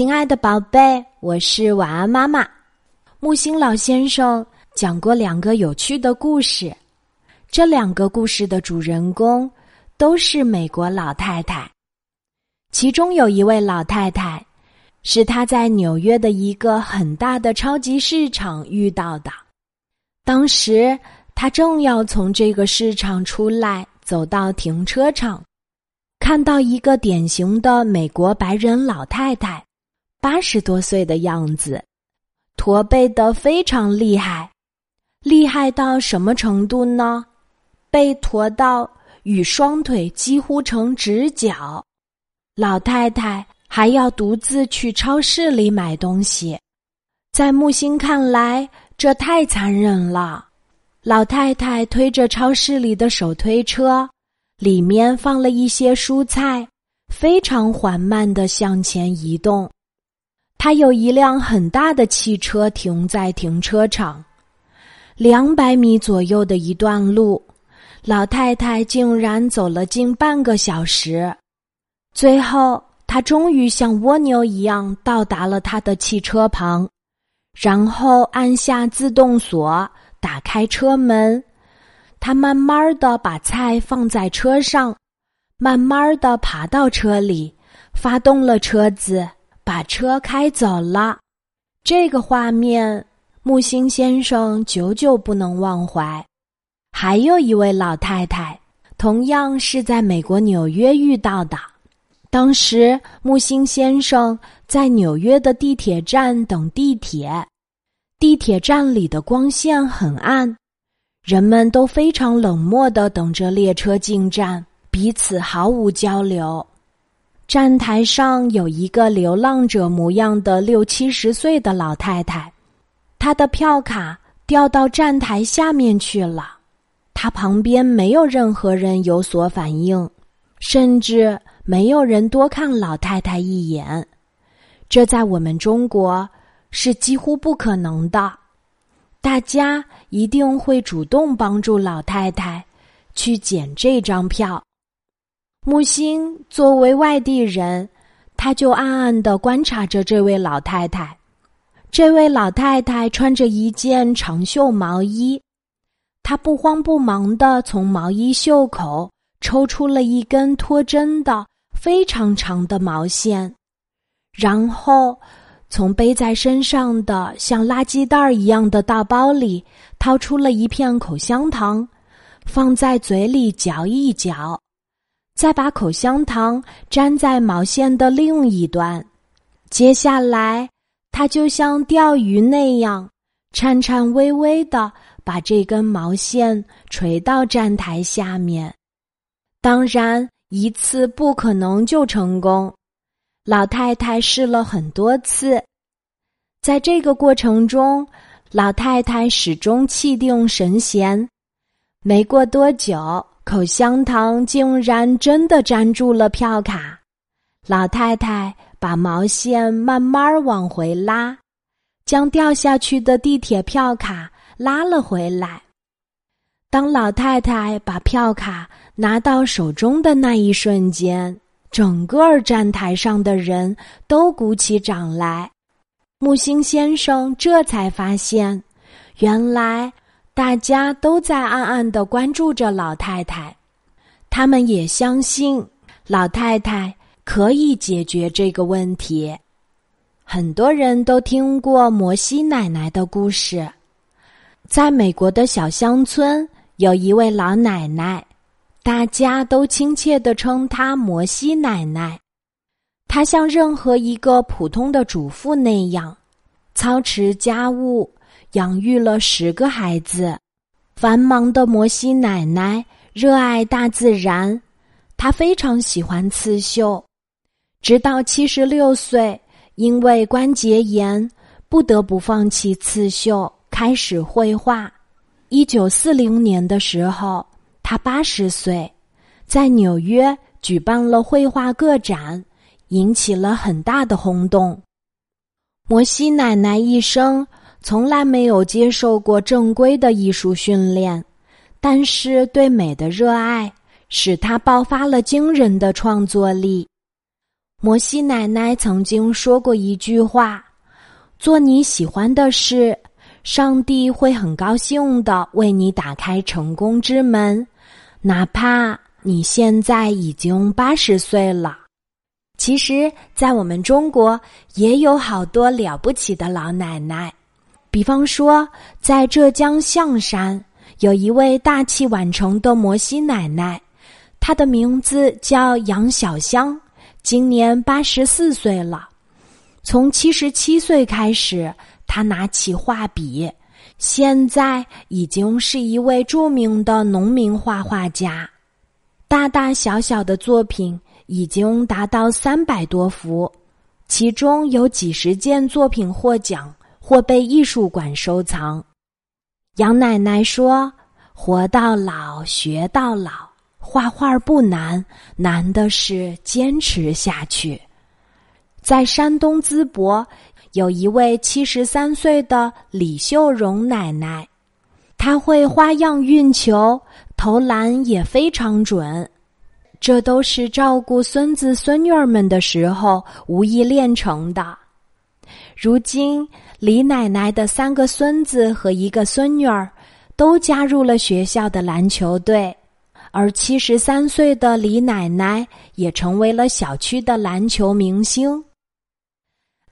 亲爱的宝贝，我是晚安妈妈。木星老先生讲过两个有趣的故事，这两个故事的主人公都是美国老太太。其中有一位老太太，是她在纽约的一个很大的超级市场遇到的。当时她正要从这个市场出来，走到停车场。看到一个典型的美国白人老太太，八十多岁的样子，驼背的非常厉害，厉害到什么程度呢？背驼到与双腿几乎成直角。老太太还要独自去超市里买东西，在木星看来，这太残忍了。老太太推着超市里的手推车。里面放了一些蔬菜，非常缓慢的向前移动。他有一辆很大的汽车停在停车场，两百米左右的一段路，老太太竟然走了近半个小时。最后，她终于像蜗牛一样到达了他的汽车旁，然后按下自动锁，打开车门。他慢慢的把菜放在车上，慢慢的爬到车里，发动了车子，把车开走了。这个画面，木星先生久久不能忘怀。还有一位老太太，同样是在美国纽约遇到的。当时，木星先生在纽约的地铁站等地铁，地铁站里的光线很暗。人们都非常冷漠的等着列车进站，彼此毫无交流。站台上有一个流浪者模样的六七十岁的老太太，她的票卡掉到站台下面去了。她旁边没有任何人有所反应，甚至没有人多看老太太一眼。这在我们中国是几乎不可能的。大家一定会主动帮助老太太去捡这张票。木星作为外地人，他就暗暗的观察着这位老太太。这位老太太穿着一件长袖毛衣，她不慌不忙的从毛衣袖口抽出了一根脱针的非常长的毛线，然后。从背在身上的像垃圾袋一样的大包里掏出了一片口香糖，放在嘴里嚼一嚼，再把口香糖粘在毛线的另一端。接下来，他就像钓鱼那样颤颤巍巍的把这根毛线垂到站台下面。当然，一次不可能就成功。老太太试了很多次，在这个过程中，老太太始终气定神闲。没过多久，口香糖竟然真的粘住了票卡。老太太把毛线慢慢往回拉，将掉下去的地铁票卡拉了回来。当老太太把票卡拿到手中的那一瞬间。整个站台上的人都鼓起掌来，木星先生这才发现，原来大家都在暗暗的关注着老太太，他们也相信老太太可以解决这个问题。很多人都听过摩西奶奶的故事，在美国的小乡村有一位老奶奶。大家都亲切地称她摩西奶奶。她像任何一个普通的主妇那样，操持家务，养育了十个孩子。繁忙的摩西奶奶热爱大自然，她非常喜欢刺绣。直到七十六岁，因为关节炎，不得不放弃刺绣，开始绘画。一九四零年的时候。她八十岁，在纽约举办了绘画个展，引起了很大的轰动。摩西奶奶一生从来没有接受过正规的艺术训练，但是对美的热爱使她爆发了惊人的创作力。摩西奶奶曾经说过一句话：“做你喜欢的事，上帝会很高兴的为你打开成功之门，哪怕你现在已经八十岁了。”其实，在我们中国也有好多了不起的老奶奶，比方说，在浙江象山有一位大器晚成的摩西奶奶，她的名字叫杨小香。今年八十四岁了，从七十七岁开始，他拿起画笔，现在已经是一位著名的农民画画家，大大小小的作品已经达到三百多幅，其中有几十件作品获奖或被艺术馆收藏。杨奶奶说：“活到老，学到老。”画画不难，难的是坚持下去。在山东淄博，有一位七十三岁的李秀荣奶奶，她会花样运球，投篮也非常准。这都是照顾孙子孙女儿们的时候无意练成的。如今，李奶奶的三个孙子和一个孙女儿都加入了学校的篮球队。而七十三岁的李奶奶也成为了小区的篮球明星。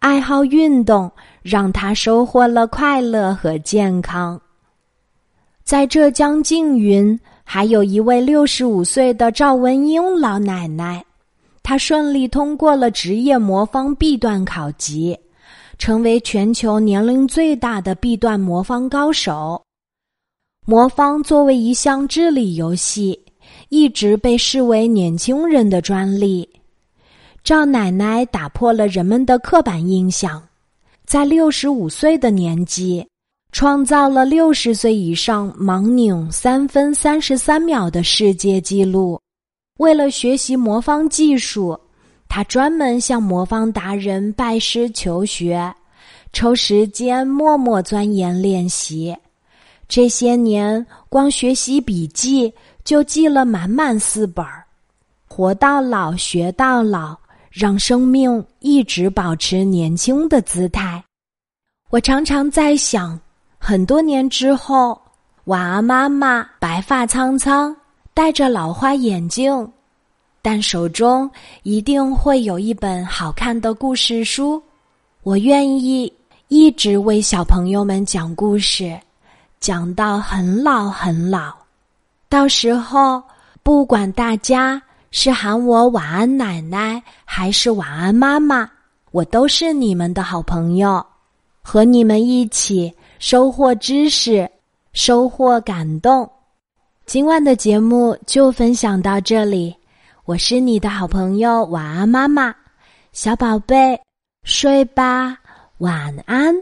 爱好运动让她收获了快乐和健康。在浙江缙云，还有一位六十五岁的赵文英老奶奶，她顺利通过了职业魔方 B 段考级，成为全球年龄最大的 B 段魔方高手。魔方作为一项智力游戏。一直被视为年轻人的专利。赵奶奶打破了人们的刻板印象，在六十五岁的年纪，创造了六十岁以上盲拧三分三十三秒的世界纪录。为了学习魔方技术，他专门向魔方达人拜师求学，抽时间默默钻研练习。这些年，光学习笔记。就记了满满四本儿，活到老学到老，让生命一直保持年轻的姿态。我常常在想，很多年之后，晚安妈妈白发苍苍，戴着老花眼镜，但手中一定会有一本好看的故事书。我愿意一直为小朋友们讲故事，讲到很老很老。到时候，不管大家是喊我晚安奶奶还是晚安妈妈，我都是你们的好朋友，和你们一起收获知识，收获感动。今晚的节目就分享到这里，我是你的好朋友晚安妈妈，小宝贝睡吧，晚安。